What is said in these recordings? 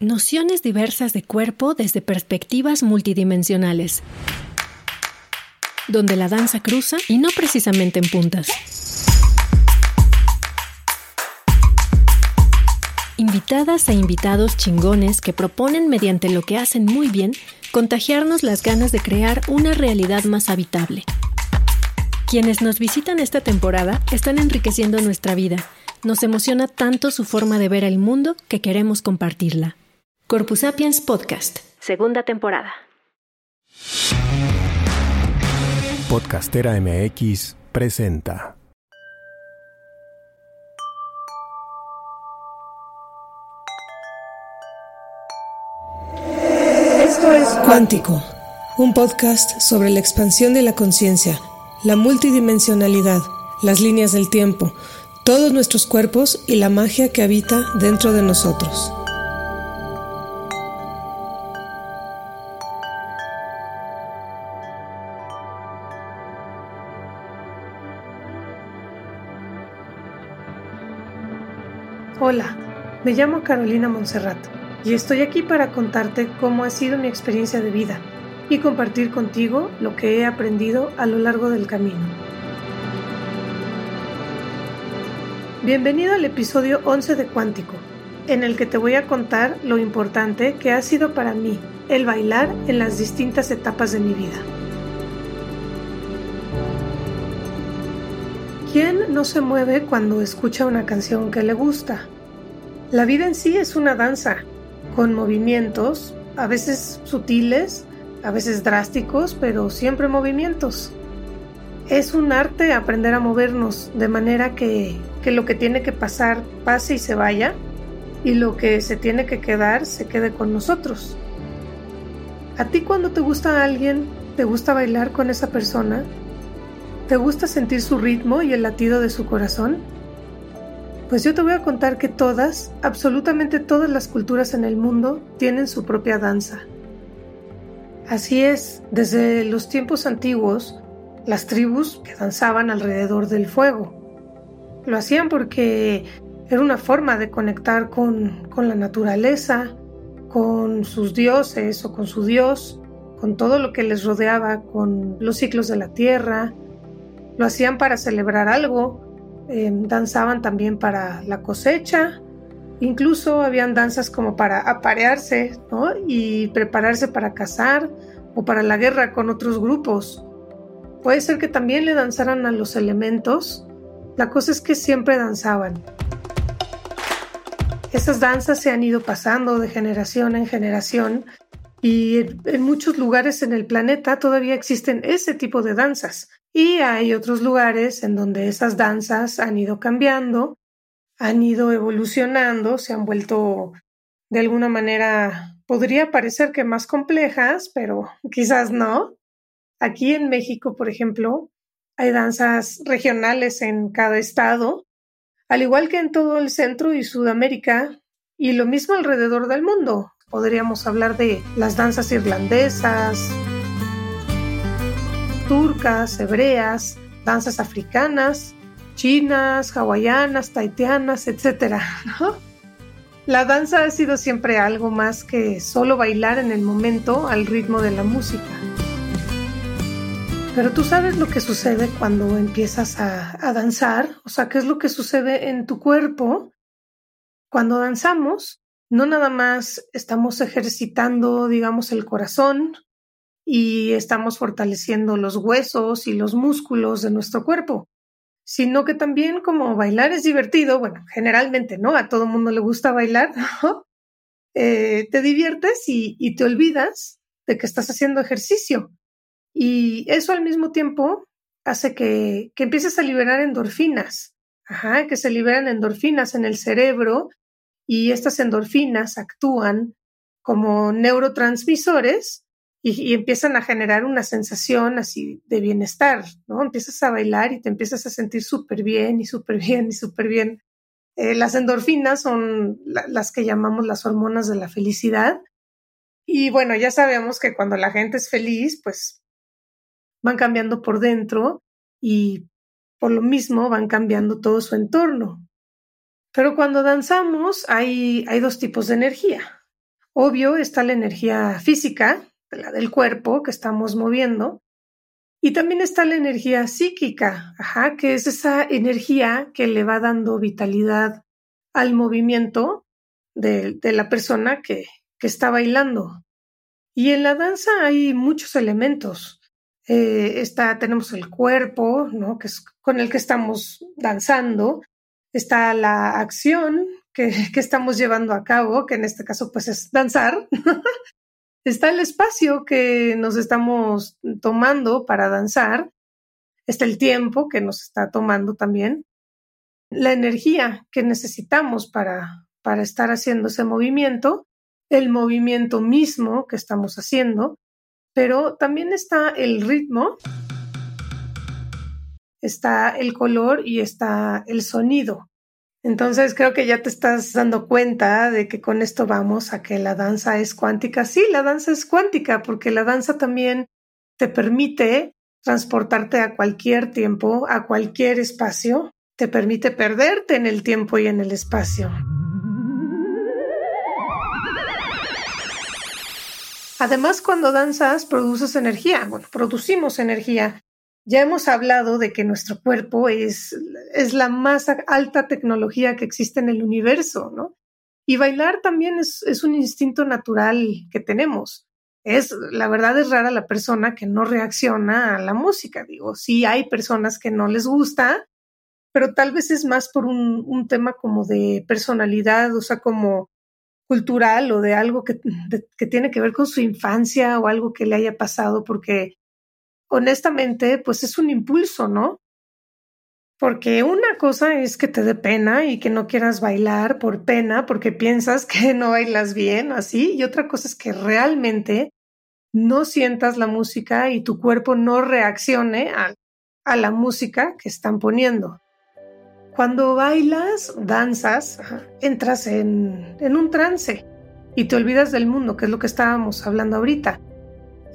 Nociones diversas de cuerpo desde perspectivas multidimensionales, donde la danza cruza y no precisamente en puntas. Invitadas e invitados chingones que proponen mediante lo que hacen muy bien contagiarnos las ganas de crear una realidad más habitable. Quienes nos visitan esta temporada están enriqueciendo nuestra vida. Nos emociona tanto su forma de ver el mundo que queremos compartirla. Corpus Sapiens Podcast, segunda temporada. Podcastera MX presenta. Esto es Cuántico, un podcast sobre la expansión de la conciencia, la multidimensionalidad, las líneas del tiempo, todos nuestros cuerpos y la magia que habita dentro de nosotros. Hola, me llamo Carolina Monserrat y estoy aquí para contarte cómo ha sido mi experiencia de vida y compartir contigo lo que he aprendido a lo largo del camino. Bienvenido al episodio 11 de Cuántico, en el que te voy a contar lo importante que ha sido para mí el bailar en las distintas etapas de mi vida. ¿Quién no se mueve cuando escucha una canción que le gusta? La vida en sí es una danza, con movimientos, a veces sutiles, a veces drásticos, pero siempre movimientos. Es un arte aprender a movernos de manera que, que, lo que tiene que pasar pase y se vaya, y lo que se tiene que quedar se quede con nosotros. ¿A ti cuando te gusta alguien, te gusta bailar con esa persona? ¿Te gusta sentir su ritmo y el latido de su corazón? Pues yo te voy a contar que todas, absolutamente todas las culturas en el mundo tienen su propia danza. Así es, desde los tiempos antiguos, las tribus que danzaban alrededor del fuego. Lo hacían porque era una forma de conectar con, con la naturaleza, con sus dioses o con su dios, con todo lo que les rodeaba, con los ciclos de la tierra. Lo hacían para celebrar algo, eh, danzaban también para la cosecha, incluso habían danzas como para aparearse y prepararse para cazar o para la guerra con otros grupos. Puede ser que también le danzaran a los elementos, la cosa es que siempre danzaban. Esas danzas se han ido pasando de generación en generación y en muchos lugares en el planeta todavía existen ese tipo de danzas. Y hay otros lugares en donde esas danzas han ido cambiando, han ido evolucionando, se han vuelto de alguna manera, podría parecer que más complejas, pero quizás no. Aquí en México, por ejemplo, hay danzas regionales en cada estado, al igual que en todo el centro y Sudamérica, y lo mismo alrededor del mundo. Podríamos hablar de las danzas irlandesas, turcas, hebreas, danzas africanas, chinas, hawaianas, taitianas, etc. La danza ha sido siempre algo más que solo bailar en el momento al ritmo de la música. Pero tú sabes lo que sucede cuando empiezas a, a, danzar, o sea, qué es lo que sucede en tu cuerpo. Cuando danzamos, no nada más estamos ejercitando, digamos, el corazón, y estamos fortaleciendo los huesos y los músculos de nuestro cuerpo, sino que también como bailar es divertido, bueno, generalmente no, a todo mundo le gusta bailar, eh, te diviertes y, te olvidas de que estás haciendo ejercicio. Y eso al mismo tiempo hace que, que empieces a liberar endorfinas, Ajá, que se liberan endorfinas en el cerebro y estas endorfinas actúan como neurotransmisores y, empiezan a generar una sensación así de bienestar, ¿no? Empiezas a bailar y te empiezas a sentir súper bien y súper bien y súper bien. Eh, las endorfinas son las que llamamos las hormonas de la felicidad. Y bueno, ya sabemos que cuando la gente es feliz, pues van cambiando por dentro y por lo mismo van cambiando todo su entorno. Pero cuando danzamos hay, hay dos tipos de energía. Obvio está la energía física, la del cuerpo que estamos moviendo, y también está la energía psíquica, ajá, que es esa energía que le va dando vitalidad al movimiento de, la persona que, está bailando. Y en la danza hay muchos elementos. Eh, está, tenemos el cuerpo, ¿no? que es con el que estamos danzando. Está la acción que, que estamos llevando a cabo, que en este caso pues es danzar. está el espacio que nos estamos tomando para danzar, está el tiempo que nos está tomando también, la energía que necesitamos para, para estar haciendo ese movimiento, el movimiento mismo que estamos haciendo, pero también está el ritmo, está el color y está el sonido. Entonces creo que ya te estás dando cuenta de que con esto vamos a que la danza es cuántica. Sí, la danza es cuántica porque la danza también te permite transportarte a cualquier tiempo, a cualquier espacio, te permite perderte en el tiempo y en el espacio. Además, cuando danzas, produces energía. Bueno, producimos energía. Ya hemos hablado de que nuestro cuerpo es, es la más alta tecnología que existe en el universo, ¿no? Y bailar también es, es un instinto natural que tenemos. Es, la verdad es rara la persona que no reacciona a la música. Digo, sí hay personas que no les gusta, pero tal vez es más por un, un tema como de personalidad, o sea, como cultural o de algo que, que tiene que ver con su infancia o algo que le haya pasado, porque honestamente, pues es un impulso, ¿no? Porque una cosa es que te dé pena y que no quieras bailar por pena porque piensas que no bailas bien, así, y otra cosa es que realmente no sientas la música y tu cuerpo no reaccione a, la música que están poniendo. Cuando bailas, danzas, entras en, en un trance y te olvidas del mundo, que es lo que estábamos hablando ahorita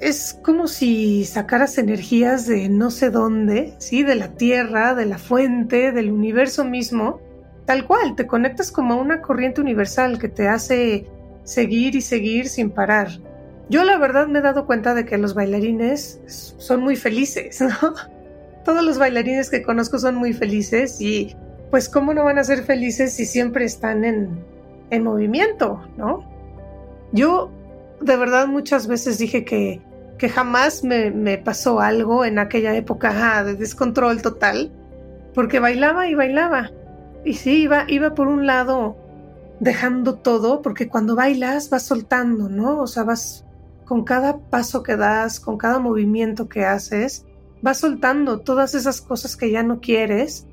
es como si sacaras energías de no sé dónde, ¿sí? De la tierra, de la fuente, del universo mismo, tal cual, te conectas como a una corriente universal que te hace seguir y seguir sin parar. Yo la verdad me he dado cuenta de que los bailarines son muy felices, ¿no? Todos los bailarines que conozco son muy felices y pues cómo no van a ser felices si siempre están en, en movimiento, ¿no? Yo de verdad muchas veces dije que que jamás me, me pasó algo en aquella época de descontrol total, porque bailaba y bailaba. Y sí, iba, iba por un lado dejando todo, porque cuando bailas vas soltando, ¿no? O sea, vas con cada paso que das, con cada movimiento que haces, vas soltando todas esas cosas que ya no quieres,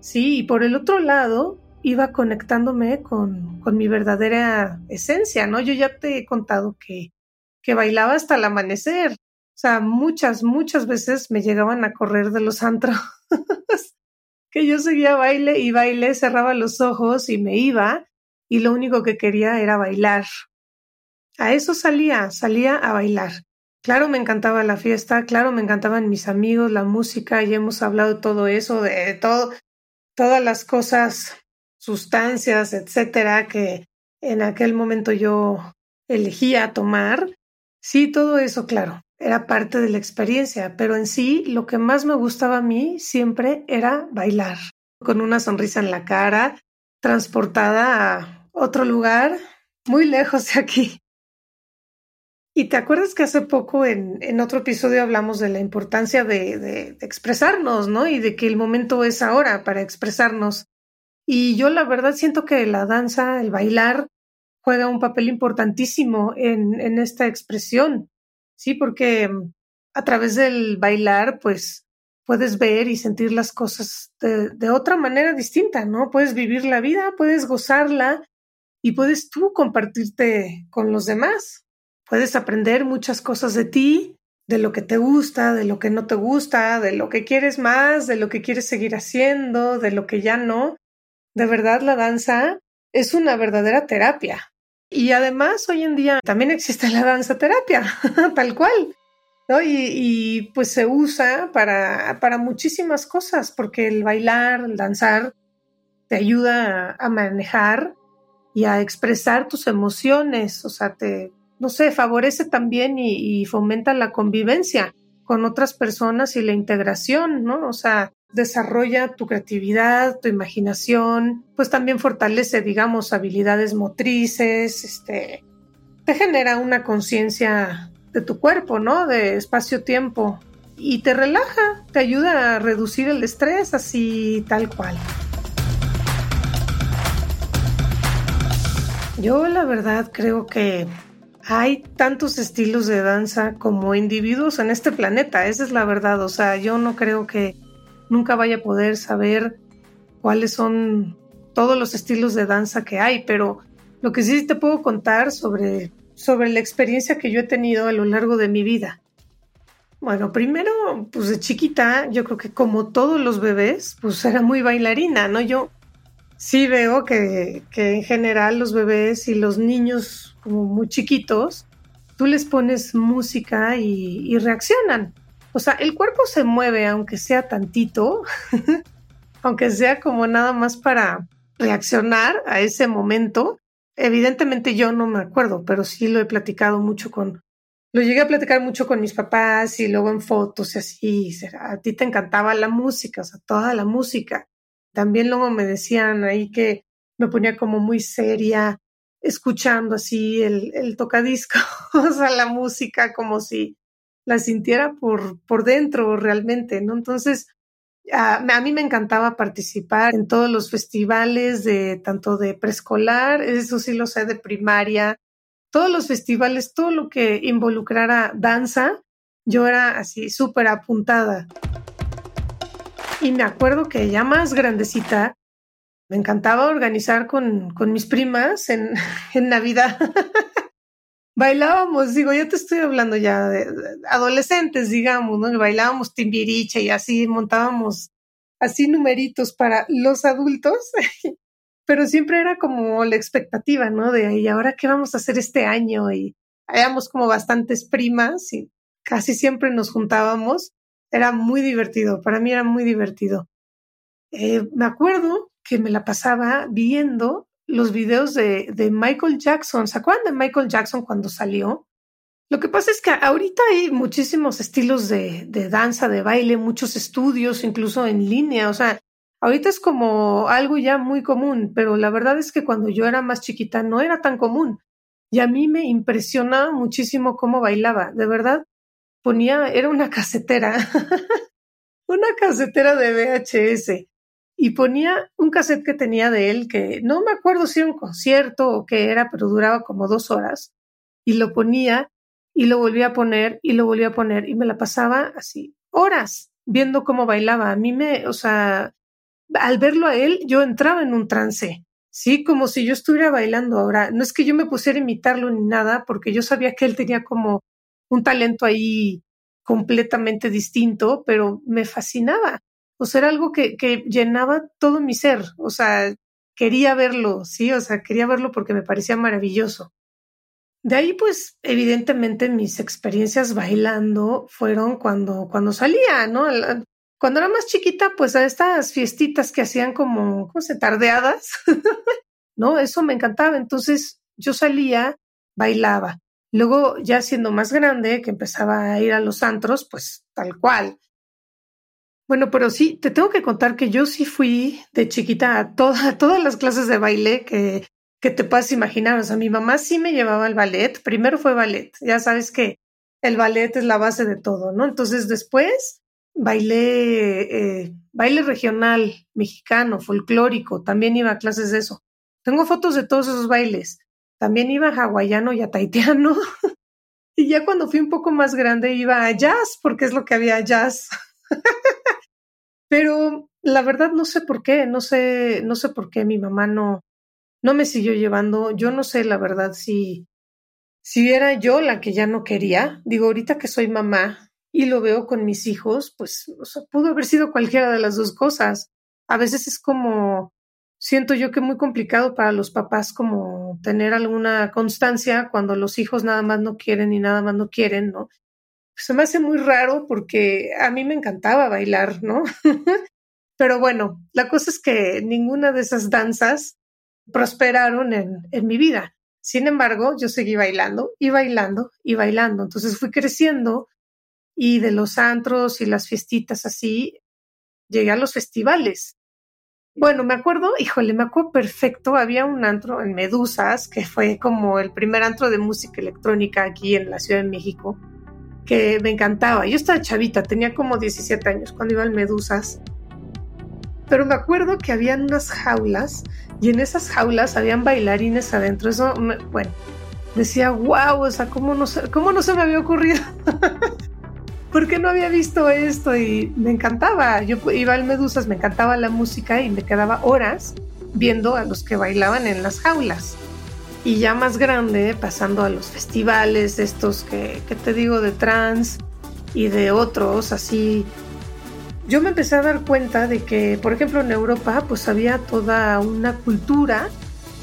¿sí? Y por el otro lado, iba conectándome con, con mi verdadera esencia, ¿no? Yo ya te he contado que que bailaba hasta el amanecer. O sea, muchas, muchas veces me llegaban a correr de los antros, que yo seguía baile y baile, cerraba los ojos y me iba, y lo único que quería era bailar. A eso salía, salía a bailar. Claro, me encantaba la fiesta, claro, me encantaban mis amigos, la música, y hemos hablado todo eso, de todo, todas las cosas, sustancias, etcétera, que en aquel momento yo elegía tomar. Sí, todo eso, claro, era parte de la experiencia, pero en sí lo que más me gustaba a mí siempre era bailar, con una sonrisa en la cara, transportada a otro lugar muy lejos de aquí. Y te acuerdas que hace poco en, otro episodio hablamos de la importancia de, de, expresarnos, ¿no? Y de que el momento es ahora para expresarnos. Y yo la verdad siento que la danza, el bailar, juega un papel importantísimo en, en esta expresión, ¿sí? Porque mm, a través del bailar, pues puedes ver y sentir las cosas de, de, otra manera distinta, ¿no? Puedes vivir la vida, puedes gozarla y puedes tú compartirte con los demás. Puedes aprender muchas cosas de ti, de lo que te gusta, de lo que no te gusta, de lo que quieres más, de lo que quieres seguir haciendo, de lo que ya no. De verdad, la danza es una verdadera terapia. Y además hoy en día también existe la danza terapia, tal cual. ¿no? Y, pues se usa para, para muchísimas cosas, porque el bailar, el danzar, te ayuda a, manejar y a expresar tus emociones, o sea, te, no sé, favorece también y, fomenta la convivencia con otras personas y la integración, ¿no? O sea, desarrolla tu creatividad, tu imaginación, pues también fortalece, digamos, habilidades motrices, este, te genera una conciencia de tu cuerpo, ¿no? De espacio-tiempo y te relaja, te ayuda a reducir el estrés así tal cual. Yo la verdad creo que hay tantos estilos de danza como individuos en este planeta, esa es la verdad, o sea, yo no creo que nunca vaya a poder saber cuáles son todos los estilos de danza que hay, pero lo que sí te puedo contar sobre, sobre la experiencia que yo he tenido a lo largo de mi vida. Bueno, primero, pues de chiquita, yo creo que como todos los bebés, pues era muy bailarina, ¿no? Yo sí veo que, en general los bebés y los niños como muy chiquitos, tú les pones música y, reaccionan. O sea, el cuerpo se mueve aunque sea tantito, aunque sea como nada más para reaccionar a ese momento. Evidentemente yo no me acuerdo, pero sí lo he platicado mucho con, lo llegué a platicar mucho con mis papás y luego en fotos y así. A ti te encantaba la música, o sea, toda la música. También luego me decían ahí que me ponía como muy seria, escuchando así el, el tocadisco, o sea, la música como si la sintiera por, por dentro realmente, ¿no? Entonces, a, a, mí me encantaba participar en todos los festivales de tanto de preescolar, eso sí lo sé, de primaria, todos los festivales, todo lo que involucrara danza, yo era así súper apuntada. Y me acuerdo que ya más grandecita, me encantaba organizar con, con mis primas en, en Navidad. Bailábamos, digo, yo te estoy hablando ya de, adolescentes, digamos, ¿no? Bailábamos timbiriche y así montábamos así numeritos para los adultos, pero siempre era como la expectativa, ¿no? De, ¿y ahora qué vamos a hacer este año? Y éramos como bastantes primas y casi siempre nos juntábamos era muy divertido, para mí era muy divertido. Eh, me acuerdo que me la pasaba viendo los videos de, Michael Jackson. ¿Se acuerdan de Michael Jackson cuando salió? Lo que pasa es que ahorita hay muchísimos estilos de, de danza, de baile, muchos estudios, incluso en línea. O sea, ahorita es como algo ya muy común, pero la verdad es que cuando yo era más chiquita no era tan común. Y a mí me impresionaba muchísimo cómo bailaba. De verdad, ponía, era una casetera, una casetera de VHS y ponía un cassette que tenía de él que no me acuerdo si era un concierto o qué era, pero duraba como dos horas y lo ponía y lo volvía a poner y lo volvía a poner y me la pasaba así horas viendo cómo bailaba. A mí me, o sea, al verlo a él, yo entraba en un trance. Sí, como si yo estuviera bailando ahora. No es que yo me pusiera a imitarlo ni nada, porque yo sabía que él tenía como un talento ahí completamente distinto, pero me fascinaba. Sea, era algo que, que llenaba todo mi ser. O sea, quería verlo, sí, o sea, quería verlo porque me parecía maravilloso. De ahí, pues, evidentemente mis experiencias bailando fueron cuando, cuando salía, ¿no? Cuando era más chiquita, pues a estas fiestitas que hacían como, ¿cómo se? Tardeadas, ¿no? Eso me encantaba. Entonces yo salía, bailaba. Luego, ya siendo más grande, que empezaba a ir a los antros, pues tal cual. Bueno, pero sí, te tengo que contar que yo sí fui de chiquita a, todas las clases de baile que, que te puedas imaginar. O sea, mi mamá sí me llevaba al ballet. Primero fue ballet. Ya sabes que el ballet es la base de todo, ¿no? Entonces, después bailé eh, baile regional, mexicano, folclórico. También iba a clases de eso. Tengo fotos de todos esos bailes. También iba a hawaiano y a taitiano. y ya cuando fui un poco más grande iba a jazz, porque es lo que había jazz. Pero la verdad no sé por qué, no sé, no sé por qué mi mamá no, no me siguió llevando. Yo no sé la verdad si, si era yo la que ya no quería. Digo, ahorita que soy mamá y lo veo con mis hijos, pues pudo haber sido cualquiera de las dos cosas. A veces es como siento yo que muy complicado para los papás como tener alguna constancia cuando los hijos nada más no quieren y nada más no quieren, ¿no? Se me hace muy raro porque a mí me encantaba bailar, ¿no? Pero bueno, la cosa es que ninguna de esas danzas prosperaron en, en mi vida. Sin embargo, yo seguí bailando y bailando y bailando. Entonces fui creciendo y de los antros y las fiestitas así, llegué a los festivales. Bueno, me acuerdo, híjole, me acuerdo perfecto, había un antro en Medusas, que fue como el primer antro de música electrónica aquí en la Ciudad de México, que me encantaba. Yo estaba chavita, tenía como 17 años cuando iba al Medusas. Pero me acuerdo que habían unas jaulas y en esas jaulas habían bailarines adentro. Eso, bueno, decía, wow, o sea, ¿cómo no se, cómo no se me había ocurrido? porque no había visto esto y me encantaba. Yo iba al Medusas, me encantaba la música y me quedaba horas viendo a los que bailaban en las jaulas. Y ya más grande, pasando a los festivales, estos que, que te digo de trans y de otros, así yo me empecé a dar cuenta de que, por ejemplo, en Europa, pues había toda una cultura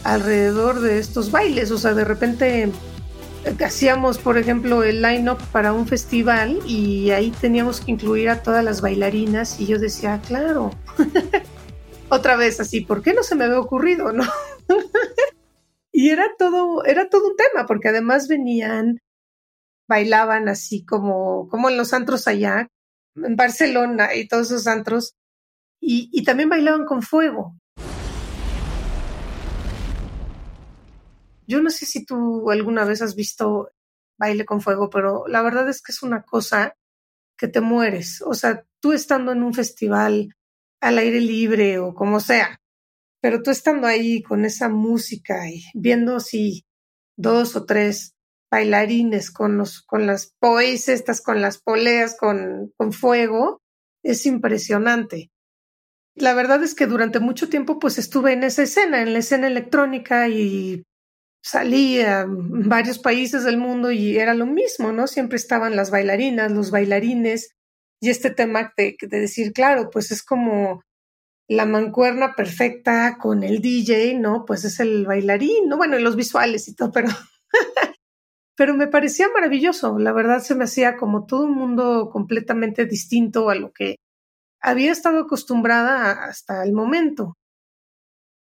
alrededor de estos bailes. O sea, de repente eh, hacíamos, por ejemplo, el line-up para un festival y ahí teníamos que incluir a todas las bailarinas y yo decía, claro, otra vez así, ¿por qué no se me había ocurrido, no? y era todo, era todo un tema, porque además venían, bailaban así como, como en los antros allá, en Barcelona y todos esos antros, y, y también bailaban con fuego. Yo no sé si tú alguna vez has visto baile con fuego, pero la verdad es que es una cosa que te mueres. O sea, tú estando en un festival al aire libre o como sea, pero tú estando ahí con esa música y viendo si dos o tres bailarines con los, con las poes estas, con las poleas, con, con fuego, es impresionante. La verdad es que durante mucho tiempo pues estuve en esa escena, en la escena electrónica y salí a varios países del mundo y era lo mismo, ¿no? Siempre estaban las bailarinas, los bailarines y este tema de decir, claro, pues es como la mancuerna perfecta con el DJ, ¿no? Pues es el bailarín, ¿no? Bueno, los visuales y todo, pero pero me parecía maravilloso. La verdad se me hacía como todo un mundo completamente distinto a lo que había estado acostumbrada hasta el momento.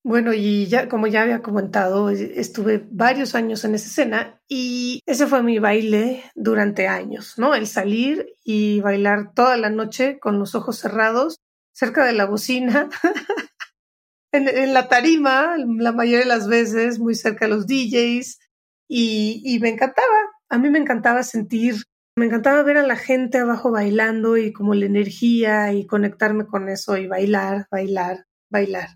Bueno, y ya, como ya había comentado, estuve varios años en esa escena y ese fue mi baile durante años, ¿no? El salir y bailar toda la noche con los ojos cerrados, cerca de la bocina, en, en, la tarima, la mayoría de las veces, muy cerca de los DJs, y, me encantaba, a mí me encantaba sentir, me encantaba ver a la gente abajo bailando y como la energía y conectarme con eso y bailar, bailar, bailar.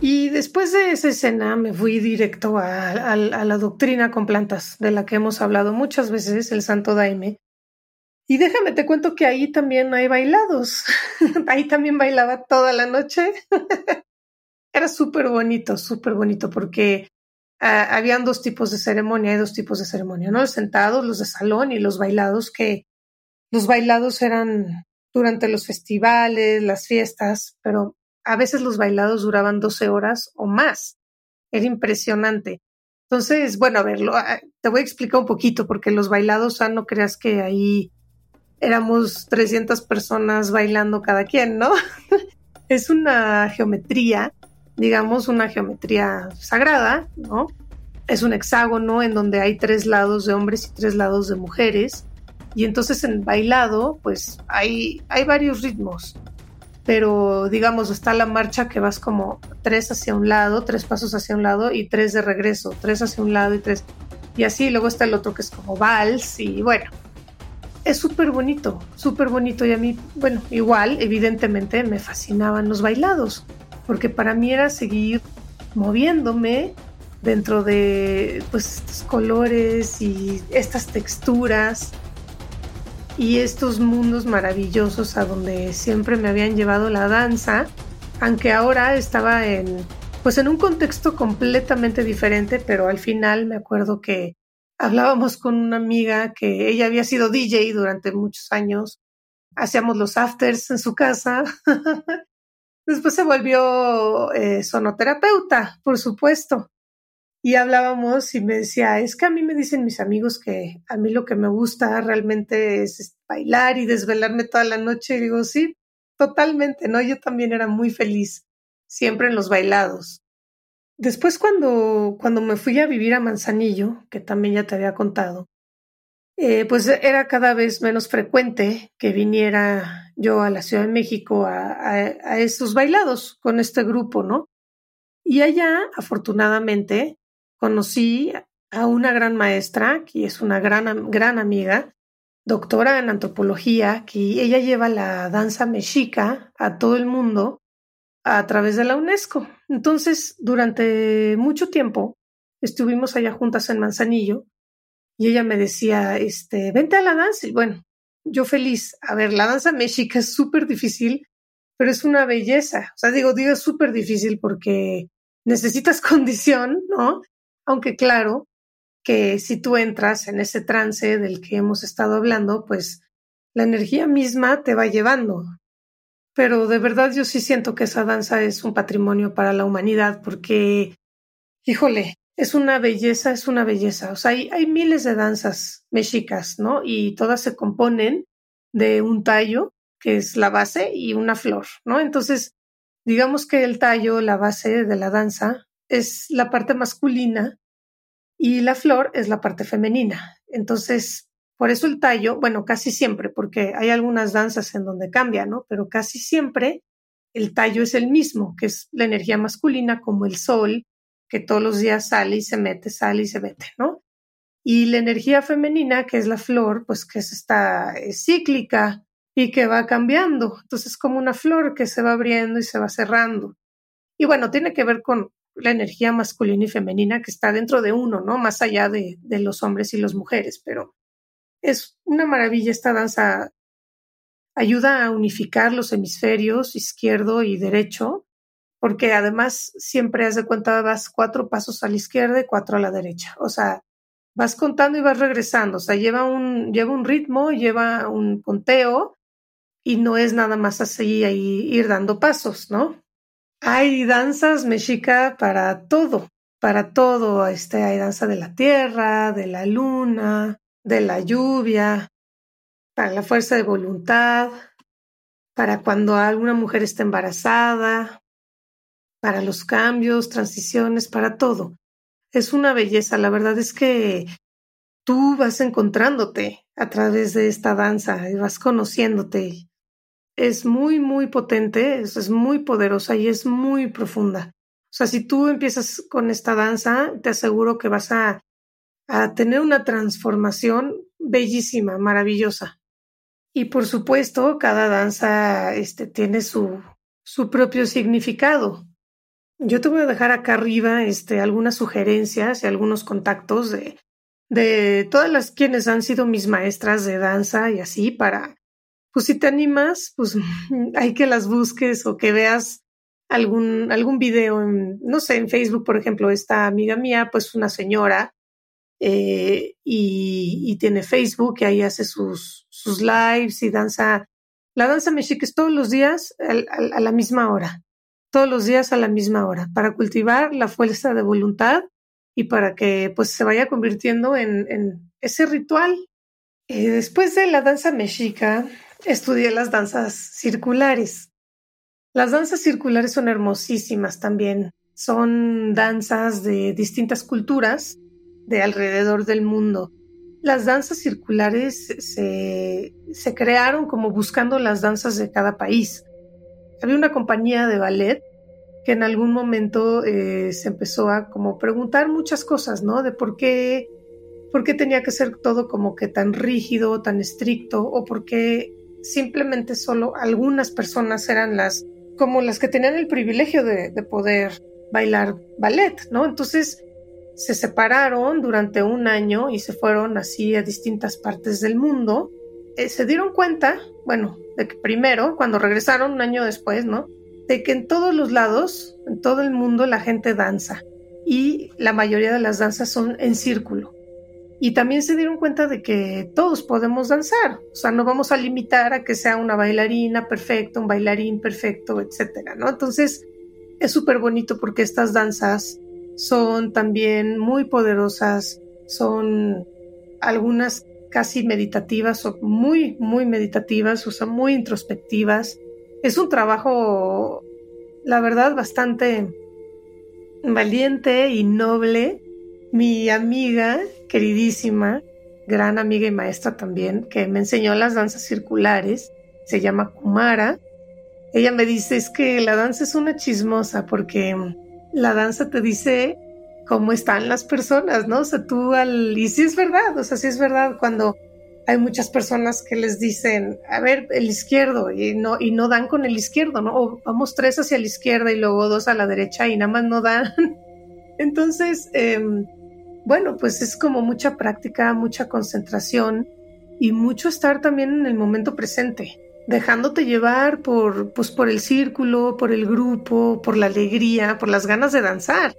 Y después de esa escena me fui directo a, a, la doctrina con plantas, de la que hemos hablado muchas veces, el Santo Daime. Y déjame te cuento que ahí también hay bailados. ahí también bailaba toda la noche. era súper bonito, súper bonito, porque uh, habían dos tipos de ceremonia, hay dos tipos de ceremonia, ¿no? Los sentados, los de salón y los bailados, que los bailados eran durante los festivales, las fiestas, pero a veces los bailados duraban 12 horas o más. Era impresionante. Entonces, bueno, a ver, ah, te voy a explicar un poquito, porque los bailados, ah, no creas que ahí éramos 300 personas bailando cada quien, ¿no? es una geometría digamos, una geometría sagrada, ¿no? Es un hexágono en donde hay tres lados de hombres y tres lados de mujeres. Y entonces en bailado, pues hay, hay varios ritmos. Pero digamos, está la marcha que vas como tres hacia un lado, tres pasos hacia un lado y tres de regreso, tres hacia un lado y tres. Y así, luego está el otro que es como vals y bueno, es súper bonito, súper bonito. Y a mí, bueno, igual, evidentemente, me fascinaban los bailados porque para mí era seguir moviéndome dentro de pues estos colores y estas texturas y estos mundos maravillosos a donde siempre me habían llevado la danza, aunque ahora estaba en pues en un contexto completamente diferente, pero al final me acuerdo que hablábamos con una amiga que ella había sido DJ durante muchos años, hacíamos los afters en su casa Después se volvió eh, sonoterapeuta, por supuesto. Y hablábamos y me decía, es que a mí me dicen mis amigos que a mí lo que me gusta realmente es bailar y desvelarme toda la noche. Y digo, sí, totalmente, ¿no? Yo también era muy feliz, siempre en los bailados. Después cuando, cuando me fui a vivir a Manzanillo, que también ya te había contado, eh, pues era cada vez menos frecuente que viniera yo a la Ciudad de México a, a, bailados con este grupo, ¿no? Y allá, afortunadamente, conocí a una gran maestra, que es una gran, gran amiga, doctora en antropología, que ella lleva la danza mexica a todo el mundo a través de la UNESCO. Entonces, durante mucho tiempo estuvimos allá juntas en Manzanillo y ella me decía, este, vente a la danza. Y bueno, yo feliz. A ver, la danza mexica es súper difícil, pero es una belleza. O sea, digo, digo, súper difícil porque necesitas condición, ¿no? Aunque claro, que si tú entras en ese trance del que hemos estado hablando, pues la energía misma te va llevando. Pero de verdad yo sí siento que esa danza es un patrimonio para la humanidad porque, híjole, es una belleza, es una belleza. O sea, hay, hay miles de danzas mexicas, ¿no? Y todas se componen de un tallo, que es la base, y una flor, ¿no? Entonces, digamos que el tallo, la base de la danza, es la parte masculina y la flor es la parte femenina. Entonces, por eso el tallo, bueno, casi siempre, porque hay algunas danzas en donde cambia, ¿no? Pero casi siempre el tallo es el mismo, que es la energía masculina como el sol, que todos los días sale y se mete, sale y se mete, ¿no? Y la energía femenina, que es la flor, pues que es esta cíclica y que va cambiando. Entonces es como una flor que se va abriendo y se va cerrando. Y bueno, tiene que ver con la energía masculina y femenina que está dentro de uno, ¿no? Más allá de, de los hombres y las mujeres, pero es una maravilla esta danza. Ayuda a unificar los hemisferios izquierdo y derecho, porque además siempre has de cuenta vas cuatro pasos a la izquierda y cuatro a la derecha. O sea, vas contando y vas regresando. O sea, lleva un, lleva un ritmo, lleva un conteo y no es nada más así ir dando pasos, ¿no? Hay danzas mexica para todo, para todo. Este, hay danza de la tierra, de la luna, de la lluvia, para la fuerza de voluntad, para cuando alguna mujer está embarazada, para los cambios, transiciones, para todo. Es una belleza. La verdad es que tú vas encontrándote a través de esta danza y vas conociéndote es muy, muy potente, es, muy poderosa y es muy profunda. O sea, si tú empiezas con esta danza, te aseguro que vas a, a tener una transformación bellísima, maravillosa. Y por supuesto, cada danza este, tiene su, su propio significado. Yo te voy a dejar acá arriba este, algunas sugerencias y algunos contactos de, de todas las quienes han sido mis maestras de danza y así para pues si te animas, pues hay que las busques o que veas algún, algún video, en, no sé, en Facebook, por ejemplo, esta amiga mía, pues una señora, eh, y, tiene Facebook y ahí hace sus, sus lives y danza. La danza mexica es todos los días a, la misma hora, todos los días a la misma hora, para cultivar la fuerza de voluntad y para que pues se vaya convirtiendo en, ese ritual. Eh, después de la danza mexica, estudié las danzas circulares. Las danzas circulares son hermosísimas también. Son danzas de distintas culturas de alrededor del mundo. Las danzas circulares se, se crearon como buscando las danzas de cada país. Había una compañía de ballet que en algún momento eh, se empezó a como preguntar muchas cosas, ¿no? De por qué, por qué tenía que ser todo como que tan rígido, tan estricto, o por qué simplemente solo algunas personas eran las como las que tenían el privilegio de, poder bailar ballet, ¿no? Entonces se separaron durante un año y se fueron así a distintas partes del mundo. Eh, se dieron cuenta, bueno, de que primero, cuando regresaron un año después, ¿no? De que en todos los lados, en todo el mundo, la gente danza y la mayoría de las danzas son en círculo. Y también se dieron cuenta de que todos podemos danzar, o sea, no vamos a limitar a que sea una bailarina perfecta, un bailarín perfecto, etcétera, ¿no? Entonces, es súper bonito porque estas danzas son también muy poderosas, son algunas casi meditativas o muy, muy meditativas, o sea, muy introspectivas. es un trabajo, la verdad, bastante valiente y noble. Mi amiga, queridísima, gran amiga y maestra también, que me enseñó las danzas circulares, se llama Kumara. Ella me dice, es que la danza es una chismosa porque la danza te dice cómo están las personas, ¿no? O sea, tú al... Y sí es verdad, o sea, sí es verdad cuando hay muchas personas que les dicen, a ver, el izquierdo, y no, y no dan con el izquierdo, ¿no? O vamos tres hacia la izquierda y luego dos a la derecha y nada más no dan. Entonces, em, bueno, pues es como mucha práctica, mucha concentración y mucho estar también en el momento presente, dejándote llevar por, pues, por el círculo, por el grupo, por la alegría, por las ganas de danzar.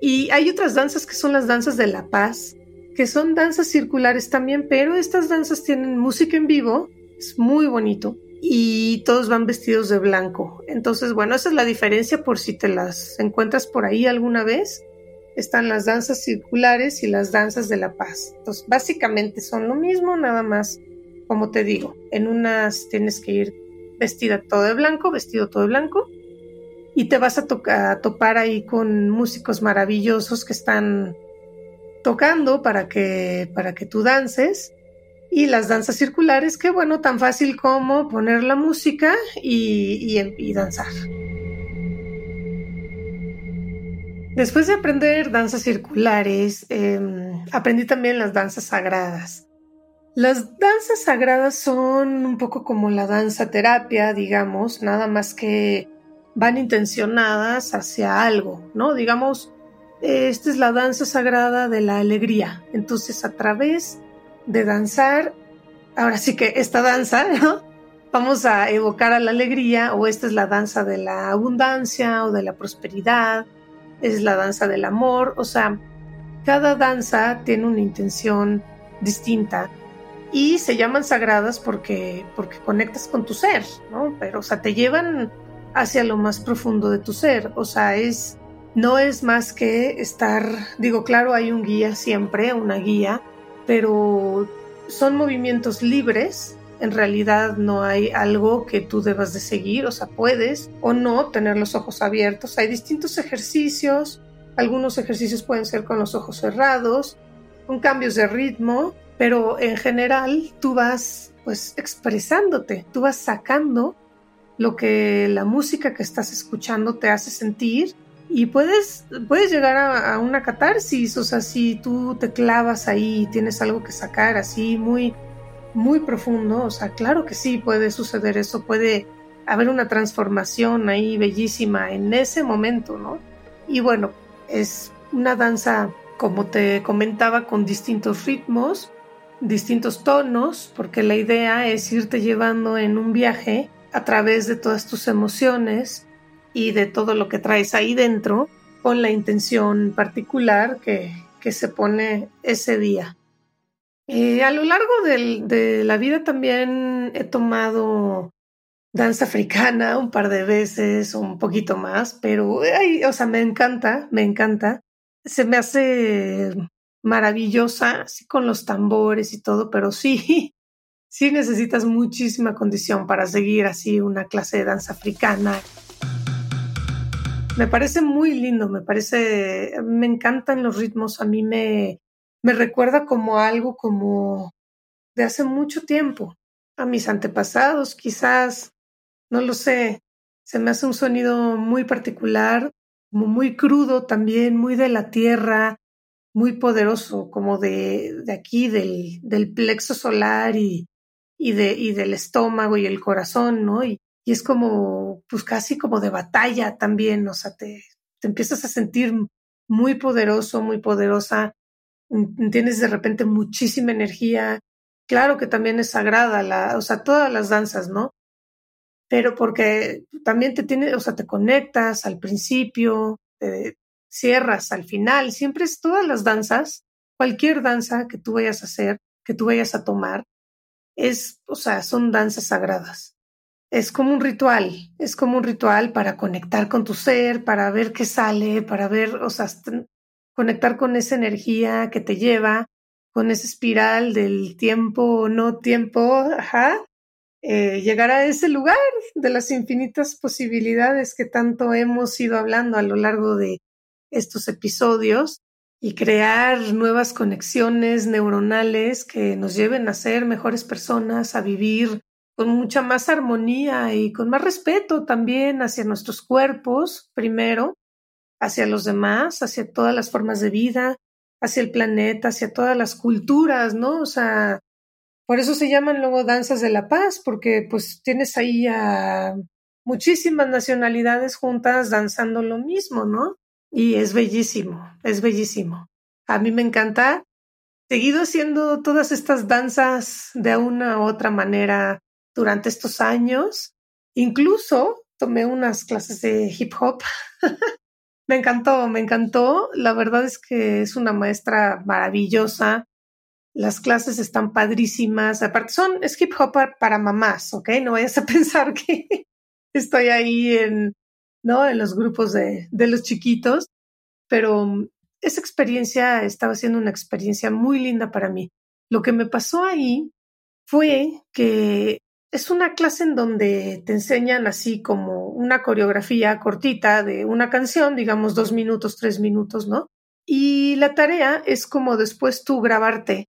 Y hay otras danzas que son las danzas de la paz, que son danzas circulares también, pero estas danzas tienen música en vivo, es muy bonito, y todos van vestidos de blanco. Entonces, bueno, esa es la diferencia por si te las encuentras por ahí alguna vez. Están las danzas circulares y las danzas de la paz. Entonces, básicamente son lo mismo, nada más, como te digo, en unas tienes que ir vestida todo de blanco, vestido todo de blanco, y te vas a, a topar ahí con músicos maravillosos que están tocando para que, para que tú dances. Y las danzas circulares, que bueno, tan fácil como poner la música y, y, danzar. Después de aprender danzas circulares, em, aprendí también las danzas sagradas. Las danzas sagradas son un poco como la danza terapia, digamos, nada más que van intencionadas hacia algo, ¿no? Digamos, esta es la danza sagrada de la alegría. Entonces, a través de danzar, ahora sí que esta danza, ¿no? Vamos a evocar a la alegría, o esta es la danza de la abundancia o de la prosperidad, es la danza del amor, o sea, cada danza tiene una intención distinta y se llaman sagradas porque, porque conectas con tu ser, ¿no? Pero, o sea, te llevan hacia lo más profundo de tu ser, o sea, es no es más que estar, digo, claro, hay un guía siempre, una guía, pero son movimientos libres. En realidad no hay algo que tú debas de seguir, o sea, puedes o no tener los ojos abiertos. Hay distintos ejercicios, algunos ejercicios pueden ser con los ojos cerrados, con cambios de ritmo, pero en general tú vas pues expresándote, tú vas sacando lo que la música que estás escuchando te hace sentir y puedes, puedes llegar a, una catarsis, o sea, si tú te clavas ahí y tienes algo que sacar así muy, muy profundo, o sea, claro que sí puede suceder eso, puede haber una transformación ahí bellísima en ese momento, ¿no? Y bueno, es una danza, como te comentaba, con distintos ritmos, distintos tonos, porque la idea es irte llevando en un viaje a través de todas tus emociones, y de todo lo que traes ahí dentro con la intención particular que, se pone ese día. Eh, a lo largo de la vida también he tomado danza africana un par de veces, un poquito más, pero, o sea, me encanta, me encanta. Se me hace maravillosa, así con los tambores y todo, pero sí, sí necesitas muchísima condición para seguir así una clase de danza africana. Me parece muy lindo, me parece, me encantan los ritmos, a mí me, me recuerda como algo como de hace mucho tiempo, a mis antepasados quizás, no lo sé, se me hace un sonido muy particular, como muy crudo también, muy de la tierra, muy poderoso, como de, de aquí, del, del plexo solar y, y, de, y del estómago y el corazón, ¿no? Y, y es como, pues casi como de batalla también, o sea, te, te empiezas a sentir muy poderoso, muy poderosa, tienes de repente muchísima energía, claro que también es sagrada, la, o sea, todas las danzas, ¿no? Pero porque también te tiene, o sea, te conectas al principio, te cierras al final, siempre es todas las danzas, cualquier danza que tú vayas a hacer, que tú vayas a tomar, es, o sea, son danzas sagradas es como un ritual, es como un ritual para conectar con tu ser, para ver qué sale, para ver, o sea, conectar con esa energía que te lleva, con esa espiral del tiempo, no tiempo, ajá. eh, llegar a ese lugar de las infinitas posibilidades que tanto hemos ido hablando a lo largo de estos episodios y crear nuevas conexiones neuronales que nos lleven a ser mejores personas, a vivir con mucha más armonía y con más respeto también hacia nuestros cuerpos, primero, hacia los demás, hacia todas las formas de vida, hacia el planeta, hacia todas las culturas, ¿no? O sea, por eso se llaman luego danzas de la paz, porque pues tienes ahí a muchísimas nacionalidades juntas danzando lo mismo, ¿no? Y es bellísimo, es bellísimo. A mí me encanta. Seguido haciendo todas estas danzas de una u otra manera durante estos años. Incluso tomé unas clases de hip hop. me encantó, me encantó. La verdad es que es una maestra maravillosa. Las clases están padrísimas. Aparte, son, es hip hop para mamás, ¿ok? No vayas a pensar que estoy ahí en, ¿no? En los grupos de, de los chiquitos. Pero esa experiencia estaba siendo una experiencia muy linda para mí. Lo que me pasó ahí fue que es una clase en donde te enseñan así como una coreografía cortita de una canción, digamos dos minutos, tres minutos, ¿no? Y la tarea es como después tú grabarte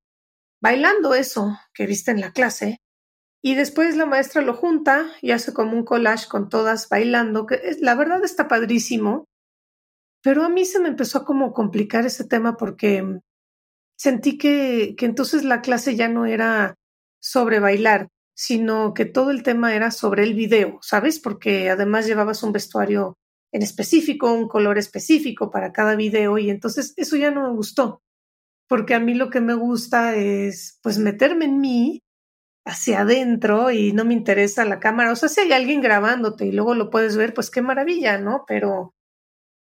bailando eso que viste en la clase y después la maestra lo junta y hace como un collage con todas bailando, que la verdad está padrísimo, pero a mí se me empezó a como complicar ese tema porque sentí que, que entonces la clase ya no era sobre bailar, sino que todo el tema era sobre el video, ¿sabes? Porque además llevabas un vestuario en específico, un color específico para cada video y entonces eso ya no me gustó porque a mí lo que me gusta es pues meterme en mí hacia adentro y no me interesa la cámara. O sea, si hay alguien grabándote y luego lo puedes ver, pues qué maravilla, ¿no? Pero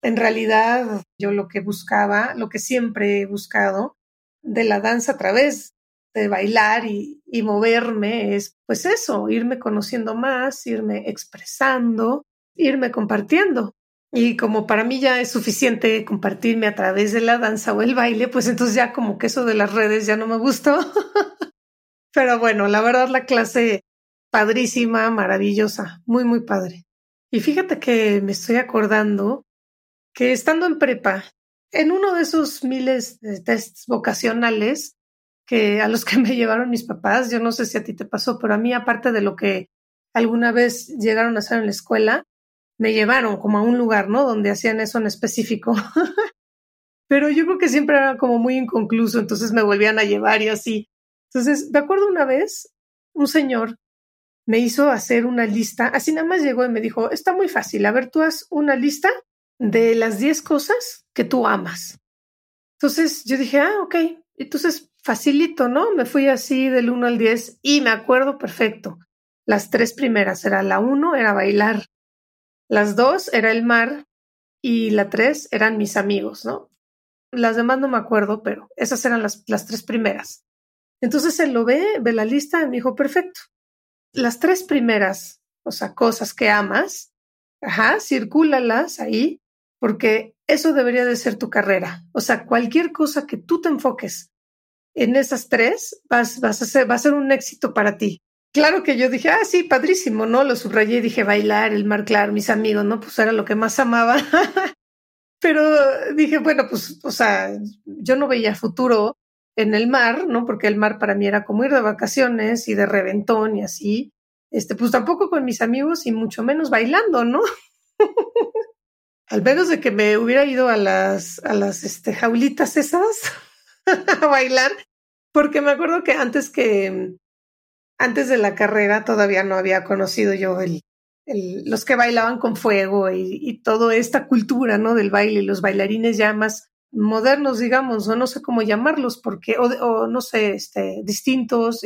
en realidad yo lo que buscaba, lo que siempre he buscado de la danza a través de bailar y, y moverme es pues eso, irme conociendo más, irme expresando, irme compartiendo. Y como para mí ya es suficiente compartirme a través de la danza o el baile, pues entonces ya como que eso de las redes ya no me gustó. Pero bueno, la verdad la clase padrísima, maravillosa, muy, muy padre. Y fíjate que me estoy acordando que estando en prepa, en uno de esos miles de tests vocacionales que a los que me llevaron mis papás, yo no sé si a ti te pasó, pero a mí aparte de lo que alguna vez llegaron a hacer en la escuela, me llevaron como a un lugar, ¿no? Donde hacían eso en específico. Pero yo creo que siempre era como muy inconcluso, entonces me volvían a llevar y así. Entonces, me acuerdo una vez, un señor me hizo hacer una lista, así nada más llegó y me dijo, está muy fácil, a ver, tú haz una lista de las 10 cosas que tú amas. Entonces yo dije, ah, ok, entonces facilito, ¿no? Me fui así del 1 al 10 y me acuerdo perfecto. Las tres primeras era la 1, era bailar. Las dos era el mar y la tres eran mis amigos, ¿no? Las demás no me acuerdo, pero esas eran las, las tres primeras. Entonces él lo ve, ve la lista y me dijo, perfecto. Las tres primeras, o sea, cosas que amas, ajá, circúlalas ahí, porque eso debería de ser tu carrera. O sea, cualquier cosa que tú te enfoques en esas tres, vas, vas a ser, va a ser un éxito para ti. Claro que yo dije, ah, sí, padrísimo, ¿no? Lo subrayé y dije, bailar, el mar claro, mis amigos, ¿no? Pues era lo que más amaba. Pero dije, bueno, pues, o sea, yo no veía futuro en el mar, ¿no? Porque el mar para mí era como ir de vacaciones y de reventón y así. Este, pues tampoco con mis amigos y mucho menos bailando, ¿no? Al menos de que me hubiera ido a las, a las este, jaulitas esas a bailar, porque me acuerdo que antes que, antes de la carrera todavía no había conocido yo el, los que bailaban con fuego y, y, toda esta cultura, ¿no? Del baile, los bailarines ya más modernos, digamos, o no sé cómo llamarlos, porque, o, no sé, este, distintos,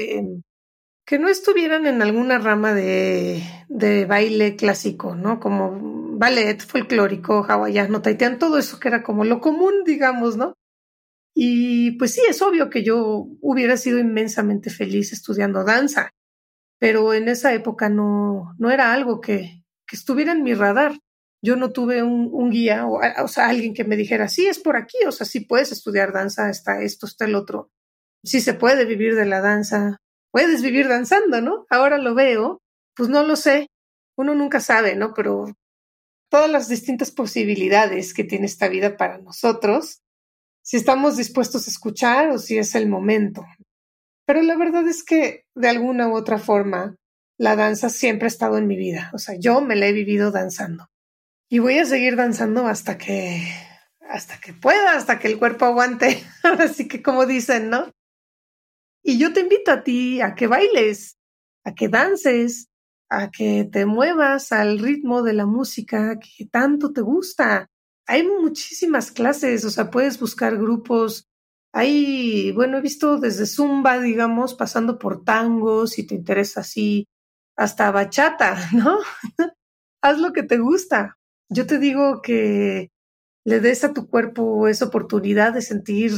que no estuvieran en alguna rama de, de baile clásico, ¿no? Como ballet folclórico, hawaiano, taitiano, todo eso que era como lo común, digamos, ¿no? Y pues sí, es obvio que yo hubiera sido inmensamente feliz estudiando danza, pero en esa época no, no era algo que, que estuviera en mi radar. Yo no tuve un, guía o, o, sea, alguien que me dijera, sí, es por aquí, o sea, sí puedes estudiar danza, está esto, está el otro. Sí se puede vivir de la danza. puedes vivir danzando, ¿no? Ahora lo veo, pues no lo sé, uno nunca sabe, ¿no? Pero todas las distintas posibilidades que tiene esta vida para nosotros, si estamos dispuestos a escuchar o si es el momento. Pero la verdad es que de alguna u otra forma, la danza siempre ha estado en mi vida. O sea, yo me la he vivido danzando. Y voy a seguir danzando hasta que, hasta que pueda, hasta que el cuerpo aguante. Así que como dicen, ¿no? Y yo te invito a ti a que bailes, a que dances, a que te muevas al ritmo de la música que tanto te gusta. Hay muchísimas clases, o sea, puedes buscar grupos. Hay, bueno, he visto desde zumba, digamos, pasando por tangos, si te interesa así, hasta bachata, ¿no? Haz lo que te gusta. Yo te digo que le des a tu cuerpo esa oportunidad de sentir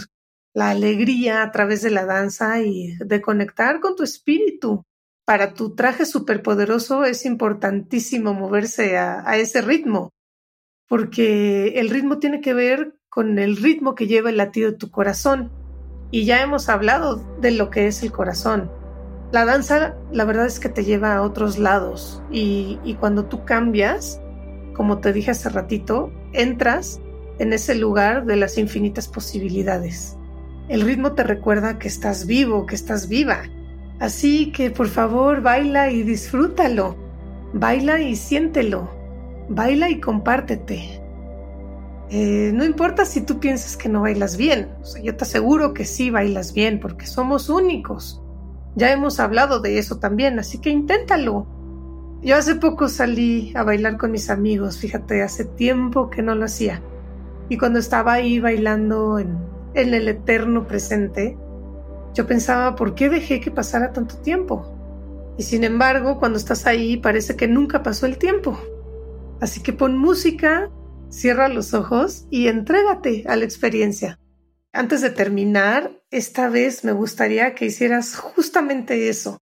la alegría a través de la danza y de conectar con tu espíritu para tu traje superpoderoso es importantísimo moverse a, ese ritmo, porque el ritmo tiene que ver con el ritmo que lleva el latido de tu corazón. Y ya hemos hablado de lo que es el corazón. La danza, la verdad es que te lleva a otros lados y, y cuando tú cambias, como te dije hace ratito, entras en ese lugar de las infinitas posibilidades. El ritmo te recuerda que estás vivo, que estás viva, Así que por favor baila y disfrútalo, baila y siéntelo, baila y compártete. Eh, no importa si tú piensas que no bailas bien, yo te aseguro que sí bailas bien porque somos únicos. Ya hemos hablado de eso también, así que inténtalo. Yo hace poco salí a bailar con mis amigos, fíjate, hace tiempo que no lo hacía. Y cuando estaba ahí bailando en el eterno presente, yo pensaba, ¿por qué dejé que pasara tanto tiempo? Y sin embargo, cuando estás ahí parece que nunca pasó el tiempo. Así que pon música, cierra los ojos y entrégate a la experiencia. Antes de terminar, esta vez me gustaría que hicieras justamente eso.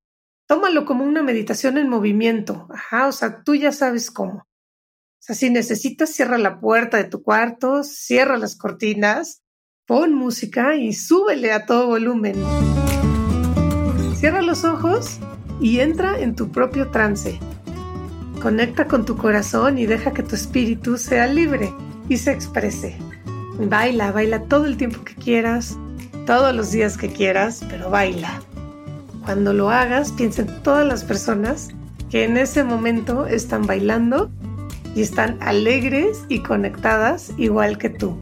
Tómalo como una meditación en movimiento. Ajá, o sea, tú ya sabes cómo. O sea, si necesitas, cierra la puerta de tu cuarto, cierra las cortinas Pon música y súbele a todo volumen. Cierra los ojos y entra en tu propio trance. Conecta con tu corazón y deja que tu espíritu sea libre y se exprese. Baila, baila todo el tiempo que quieras, todos los días que quieras, pero baila. Cuando lo hagas, piensa en todas las personas que en ese momento están bailando y están alegres y conectadas igual que tú.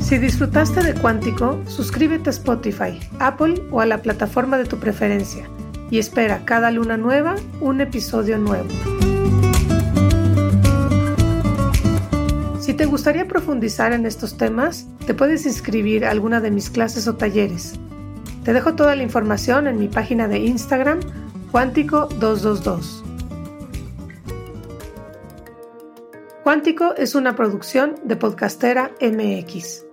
Si disfrutaste de Cuántico, suscríbete a Spotify, Apple o a la plataforma de tu preferencia y espera cada luna nueva un episodio nuevo. Si te gustaría profundizar en estos temas, te puedes inscribir a alguna de mis clases o talleres. Te dejo toda la información en mi página de Instagram, Cuántico222. Cuántico es una producción de Podcastera MX.